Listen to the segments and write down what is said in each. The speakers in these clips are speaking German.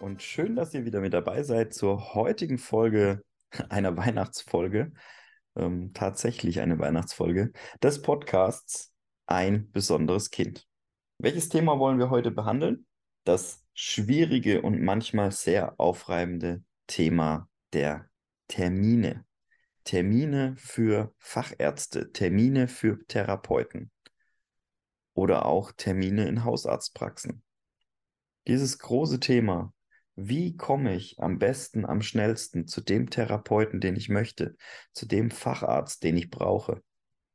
und schön, dass ihr wieder mit dabei seid zur heutigen Folge einer Weihnachtsfolge. Ähm, tatsächlich eine Weihnachtsfolge des Podcasts Ein besonderes Kind. Welches Thema wollen wir heute behandeln? Das schwierige und manchmal sehr aufreibende Thema der Termine. Termine für Fachärzte, Termine für Therapeuten oder auch Termine in Hausarztpraxen. Dieses große Thema wie komme ich am besten, am schnellsten zu dem Therapeuten, den ich möchte, zu dem Facharzt, den ich brauche?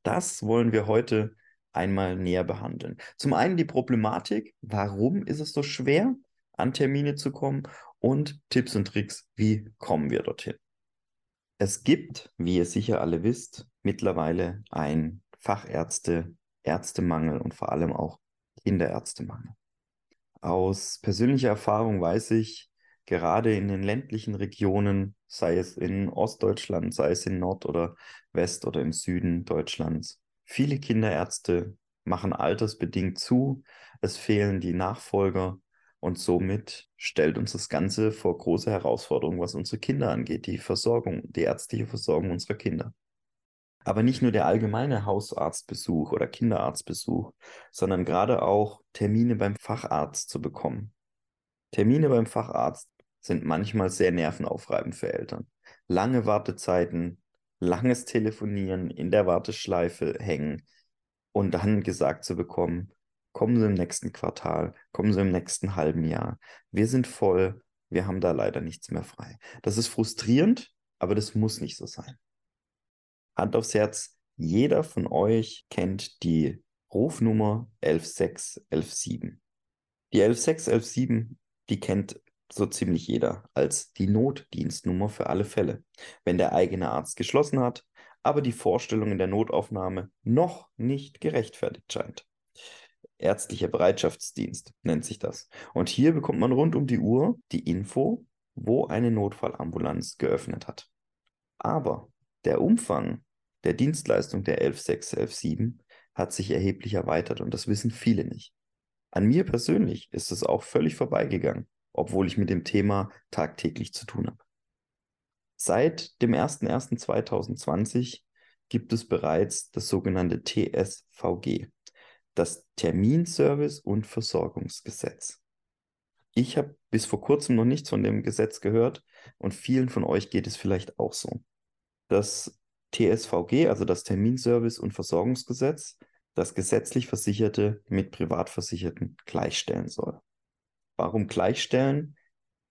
Das wollen wir heute einmal näher behandeln. Zum einen die Problematik, warum ist es so schwer, an Termine zu kommen und Tipps und Tricks, wie kommen wir dorthin. Es gibt, wie ihr sicher alle wisst, mittlerweile ein Fachärzte, Ärztemangel und vor allem auch Kinderärztemangel. Aus persönlicher Erfahrung weiß ich, gerade in den ländlichen Regionen, sei es in Ostdeutschland, sei es in Nord- oder West- oder im Süden Deutschlands. Viele Kinderärzte machen altersbedingt zu, es fehlen die Nachfolger und somit stellt uns das Ganze vor große Herausforderungen, was unsere Kinder angeht, die Versorgung, die ärztliche Versorgung unserer Kinder. Aber nicht nur der allgemeine Hausarztbesuch oder Kinderarztbesuch, sondern gerade auch Termine beim Facharzt zu bekommen. Termine beim Facharzt sind manchmal sehr nervenaufreibend für Eltern. Lange Wartezeiten, langes Telefonieren, in der Warteschleife hängen und dann gesagt zu bekommen, kommen Sie im nächsten Quartal, kommen Sie im nächsten halben Jahr. Wir sind voll, wir haben da leider nichts mehr frei. Das ist frustrierend, aber das muss nicht so sein. Hand aufs Herz, jeder von euch kennt die Rufnummer 11617. Die 11617, die kennt so ziemlich jeder als die Notdienstnummer für alle Fälle, wenn der eigene Arzt geschlossen hat, aber die Vorstellung in der Notaufnahme noch nicht gerechtfertigt scheint. Ärztlicher Bereitschaftsdienst nennt sich das. Und hier bekommt man rund um die Uhr die Info, wo eine Notfallambulanz geöffnet hat. Aber der Umfang der Dienstleistung der 11617 hat sich erheblich erweitert und das wissen viele nicht. An mir persönlich ist es auch völlig vorbeigegangen obwohl ich mit dem Thema tagtäglich zu tun habe. Seit dem 01.01.2020 gibt es bereits das sogenannte TSVG, das Terminservice- und Versorgungsgesetz. Ich habe bis vor kurzem noch nichts von dem Gesetz gehört und vielen von euch geht es vielleicht auch so. Das TSVG, also das Terminservice- und Versorgungsgesetz, das gesetzlich Versicherte mit Privatversicherten gleichstellen soll. Warum gleichstellen?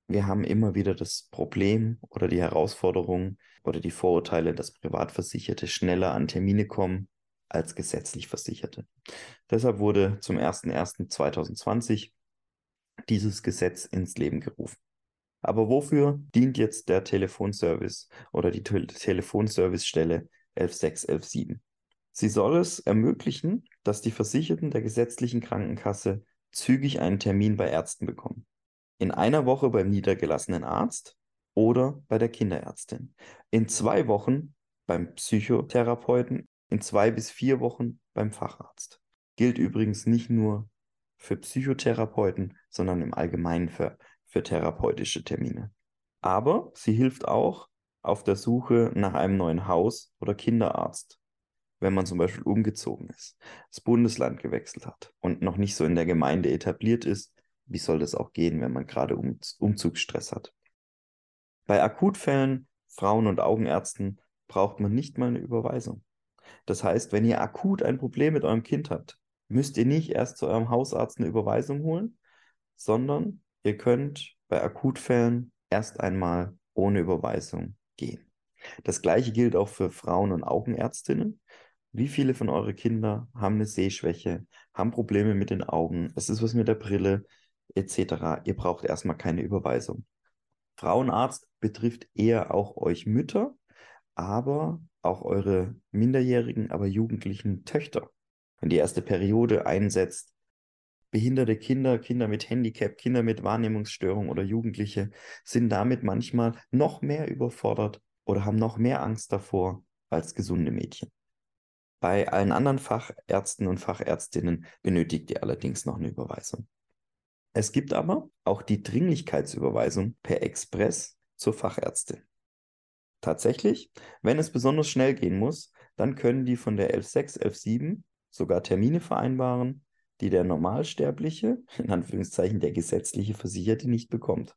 Wir haben immer wieder das Problem oder die Herausforderung oder die Vorurteile, dass Privatversicherte schneller an Termine kommen als gesetzlich Versicherte. Deshalb wurde zum 01.01.2020 dieses Gesetz ins Leben gerufen. Aber wofür dient jetzt der Telefonservice oder die Te Telefonservicestelle 11617? Sie soll es ermöglichen, dass die Versicherten der gesetzlichen Krankenkasse zügig einen Termin bei Ärzten bekommen. In einer Woche beim niedergelassenen Arzt oder bei der Kinderärztin. In zwei Wochen beim Psychotherapeuten, in zwei bis vier Wochen beim Facharzt. Gilt übrigens nicht nur für Psychotherapeuten, sondern im Allgemeinen für, für therapeutische Termine. Aber sie hilft auch auf der Suche nach einem neuen Haus- oder Kinderarzt wenn man zum Beispiel umgezogen ist, das Bundesland gewechselt hat und noch nicht so in der Gemeinde etabliert ist, wie soll das auch gehen, wenn man gerade um, Umzugsstress hat? Bei Akutfällen, Frauen- und Augenärzten braucht man nicht mal eine Überweisung. Das heißt, wenn ihr akut ein Problem mit eurem Kind habt, müsst ihr nicht erst zu eurem Hausarzt eine Überweisung holen, sondern ihr könnt bei Akutfällen erst einmal ohne Überweisung gehen. Das gleiche gilt auch für Frauen- und Augenärztinnen. Wie viele von euren Kindern haben eine Sehschwäche, haben Probleme mit den Augen, es ist was mit der Brille etc. Ihr braucht erstmal keine Überweisung. Frauenarzt betrifft eher auch euch Mütter, aber auch eure minderjährigen, aber jugendlichen Töchter. Wenn die erste Periode einsetzt, behinderte Kinder, Kinder mit Handicap, Kinder mit Wahrnehmungsstörung oder Jugendliche sind damit manchmal noch mehr überfordert oder haben noch mehr Angst davor als gesunde Mädchen. Bei allen anderen Fachärzten und Fachärztinnen benötigt ihr allerdings noch eine Überweisung. Es gibt aber auch die Dringlichkeitsüberweisung per Express zur Fachärztin. Tatsächlich, wenn es besonders schnell gehen muss, dann können die von der 116, 117 sogar Termine vereinbaren, die der Normalsterbliche, in Anführungszeichen der gesetzliche Versicherte, nicht bekommt.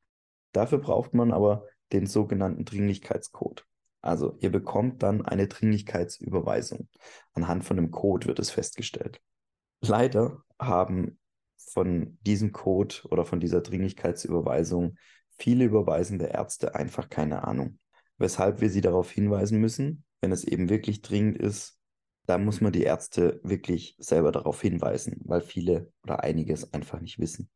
Dafür braucht man aber den sogenannten Dringlichkeitscode. Also ihr bekommt dann eine Dringlichkeitsüberweisung. Anhand von einem Code wird es festgestellt. Leider haben von diesem Code oder von dieser Dringlichkeitsüberweisung viele überweisende Ärzte einfach keine Ahnung. Weshalb wir sie darauf hinweisen müssen, wenn es eben wirklich dringend ist, da muss man die Ärzte wirklich selber darauf hinweisen, weil viele oder einige es einfach nicht wissen.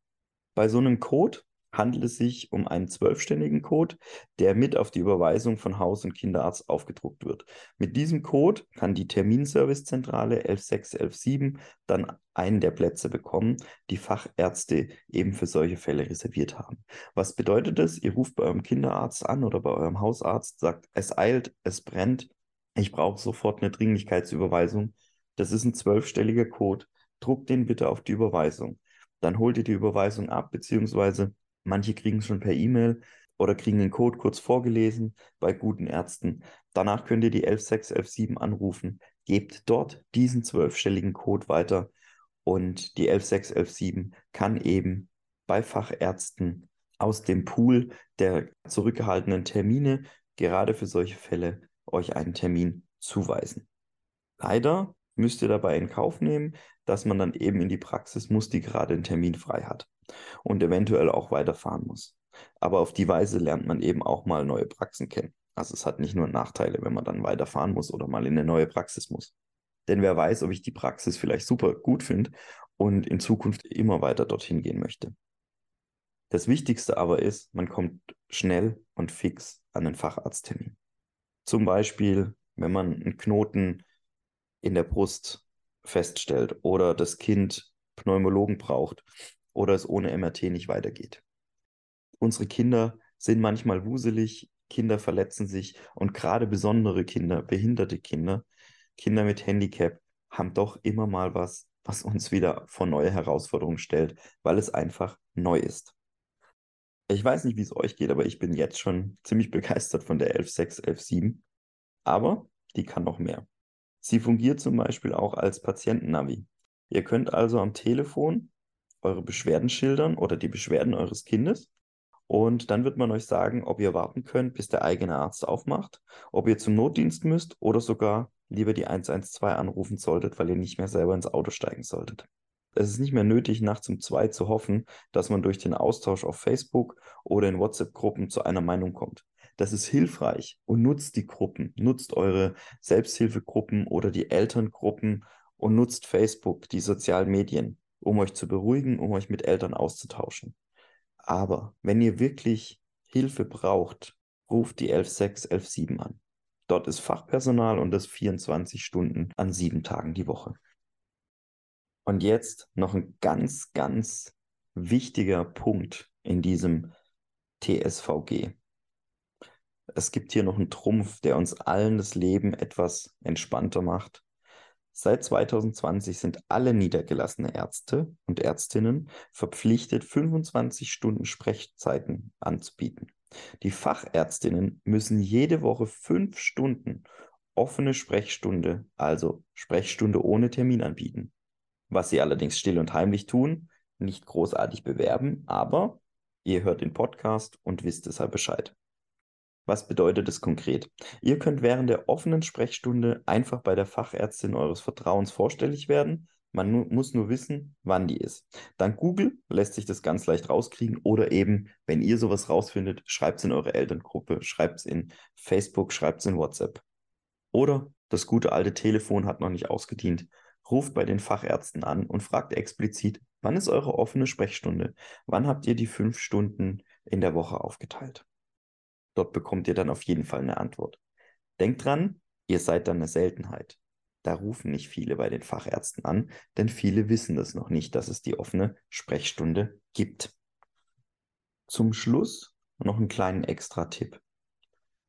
Bei so einem Code handelt es sich um einen zwölfständigen Code, der mit auf die Überweisung von Haus- und Kinderarzt aufgedruckt wird. Mit diesem Code kann die Terminservicezentrale 11617 dann einen der Plätze bekommen, die Fachärzte eben für solche Fälle reserviert haben. Was bedeutet das? Ihr ruft bei eurem Kinderarzt an oder bei eurem Hausarzt, sagt, es eilt, es brennt, ich brauche sofort eine Dringlichkeitsüberweisung. Das ist ein zwölfstelliger Code. Druckt den bitte auf die Überweisung. Dann holt ihr die Überweisung ab, beziehungsweise Manche kriegen es schon per E-Mail oder kriegen den Code kurz vorgelesen bei guten Ärzten. Danach könnt ihr die 11617 anrufen, gebt dort diesen zwölfstelligen Code weiter und die 11617 kann eben bei Fachärzten aus dem Pool der zurückgehaltenen Termine gerade für solche Fälle euch einen Termin zuweisen. Leider müsst ihr dabei in Kauf nehmen, dass man dann eben in die Praxis muss, die gerade einen Termin frei hat und eventuell auch weiterfahren muss. Aber auf die Weise lernt man eben auch mal neue Praxen kennen. Also es hat nicht nur Nachteile, wenn man dann weiterfahren muss oder mal in eine neue Praxis muss. Denn wer weiß, ob ich die Praxis vielleicht super gut finde und in Zukunft immer weiter dorthin gehen möchte. Das Wichtigste aber ist, man kommt schnell und fix an den Facharzttermin. Zum Beispiel, wenn man einen Knoten in der Brust feststellt oder das Kind Pneumologen braucht oder es ohne MRT nicht weitergeht. Unsere Kinder sind manchmal wuselig, Kinder verletzen sich und gerade besondere Kinder, behinderte Kinder, Kinder mit Handicap haben doch immer mal was, was uns wieder vor neue Herausforderungen stellt, weil es einfach neu ist. Ich weiß nicht, wie es euch geht, aber ich bin jetzt schon ziemlich begeistert von der 11.6, 11.7. Aber die kann noch mehr. Sie fungiert zum Beispiel auch als Patientennavi. Ihr könnt also am Telefon eure Beschwerden schildern oder die Beschwerden eures Kindes. Und dann wird man euch sagen, ob ihr warten könnt, bis der eigene Arzt aufmacht, ob ihr zum Notdienst müsst oder sogar lieber die 112 anrufen solltet, weil ihr nicht mehr selber ins Auto steigen solltet. Es ist nicht mehr nötig, nachts um zwei zu hoffen, dass man durch den Austausch auf Facebook oder in WhatsApp-Gruppen zu einer Meinung kommt. Das ist hilfreich und nutzt die Gruppen, nutzt eure Selbsthilfegruppen oder die Elterngruppen und nutzt Facebook, die sozialen Medien um euch zu beruhigen, um euch mit Eltern auszutauschen. Aber wenn ihr wirklich Hilfe braucht, ruft die 116 117 an. Dort ist Fachpersonal und das 24 Stunden an sieben Tagen die Woche. Und jetzt noch ein ganz, ganz wichtiger Punkt in diesem TSVG. Es gibt hier noch einen Trumpf, der uns allen das Leben etwas entspannter macht Seit 2020 sind alle niedergelassene Ärzte und Ärztinnen verpflichtet, 25 Stunden Sprechzeiten anzubieten. Die Fachärztinnen müssen jede Woche fünf Stunden offene Sprechstunde, also Sprechstunde ohne Termin anbieten. Was sie allerdings still und heimlich tun, nicht großartig bewerben, aber ihr hört den Podcast und wisst deshalb Bescheid. Was bedeutet es konkret? Ihr könnt während der offenen Sprechstunde einfach bei der Fachärztin eures Vertrauens vorstellig werden. Man nu muss nur wissen, wann die ist. Dank Google lässt sich das ganz leicht rauskriegen oder eben, wenn ihr sowas rausfindet, schreibt es in eure Elterngruppe, schreibt es in Facebook, schreibt es in WhatsApp. Oder das gute alte Telefon hat noch nicht ausgedient. Ruft bei den Fachärzten an und fragt explizit, wann ist eure offene Sprechstunde? Wann habt ihr die fünf Stunden in der Woche aufgeteilt? Dort bekommt ihr dann auf jeden Fall eine Antwort. Denkt dran, ihr seid dann eine Seltenheit. Da rufen nicht viele bei den Fachärzten an, denn viele wissen das noch nicht, dass es die offene Sprechstunde gibt. Zum Schluss noch einen kleinen Extra-Tipp.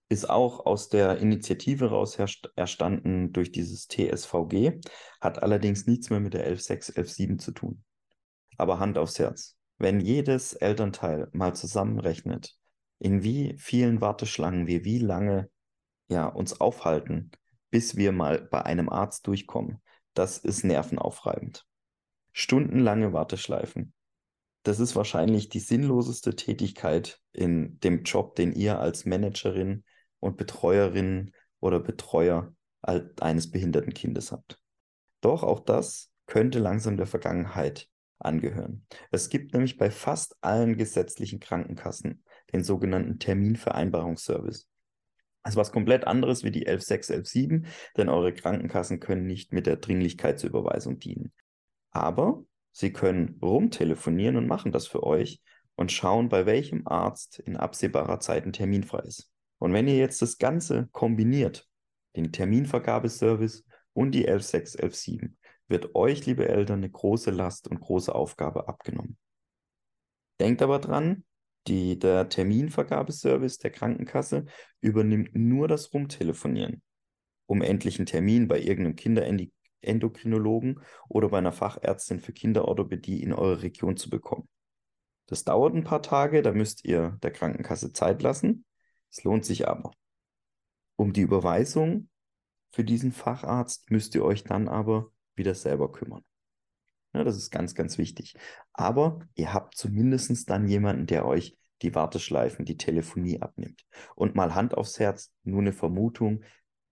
Ist auch aus der Initiative raus erstanden durch dieses TSVG, hat allerdings nichts mehr mit der 11.6, 11.7 zu tun. Aber Hand aufs Herz. wenn jedes Elternteil mal zusammenrechnet, in wie vielen Warteschlangen wir wie lange ja, uns aufhalten, bis wir mal bei einem Arzt durchkommen, das ist nervenaufreibend. Stundenlange Warteschleifen. Das ist wahrscheinlich die sinnloseste Tätigkeit in dem Job, den ihr als Managerin und Betreuerin oder Betreuer eines behinderten Kindes habt. Doch auch das könnte langsam der Vergangenheit angehören. Es gibt nämlich bei fast allen gesetzlichen Krankenkassen den sogenannten Terminvereinbarungsservice. Also was komplett anderes wie die 116, 117, denn eure Krankenkassen können nicht mit der Dringlichkeitsüberweisung dienen. Aber sie können rumtelefonieren und machen das für euch und schauen, bei welchem Arzt in absehbarer Zeit ein Termin frei ist. Und wenn ihr jetzt das Ganze kombiniert, den Terminvergabeservice und die 116, 117, wird euch, liebe Eltern, eine große Last und große Aufgabe abgenommen. Denkt aber dran, die, der Terminvergabeservice der Krankenkasse übernimmt nur das Rumtelefonieren, um endlich einen Termin bei irgendeinem Kinderendokrinologen oder bei einer Fachärztin für Kinderorthopädie in eurer Region zu bekommen. Das dauert ein paar Tage, da müsst ihr der Krankenkasse Zeit lassen. Es lohnt sich aber. Um die Überweisung für diesen Facharzt müsst ihr euch dann aber wieder selber kümmern. Ja, das ist ganz, ganz wichtig. Aber ihr habt zumindest dann jemanden, der euch die Warteschleifen, die Telefonie abnimmt. Und mal Hand aufs Herz, nur eine Vermutung.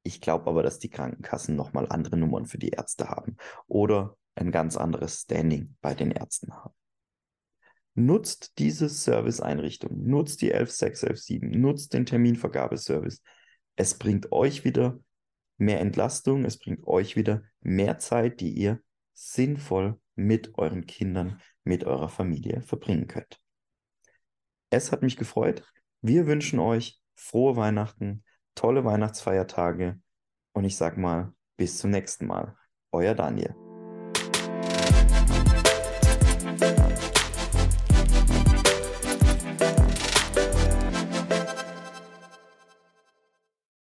Ich glaube aber, dass die Krankenkassen nochmal andere Nummern für die Ärzte haben oder ein ganz anderes Standing bei den Ärzten haben. Nutzt diese Serviceeinrichtung, nutzt die 11617, nutzt den Terminvergabeservice. Es bringt euch wieder mehr Entlastung, es bringt euch wieder mehr Zeit, die ihr sinnvoll mit euren Kindern, mit eurer Familie verbringen könnt. Es hat mich gefreut. Wir wünschen euch frohe Weihnachten, tolle Weihnachtsfeiertage und ich sag mal, bis zum nächsten Mal. Euer Daniel.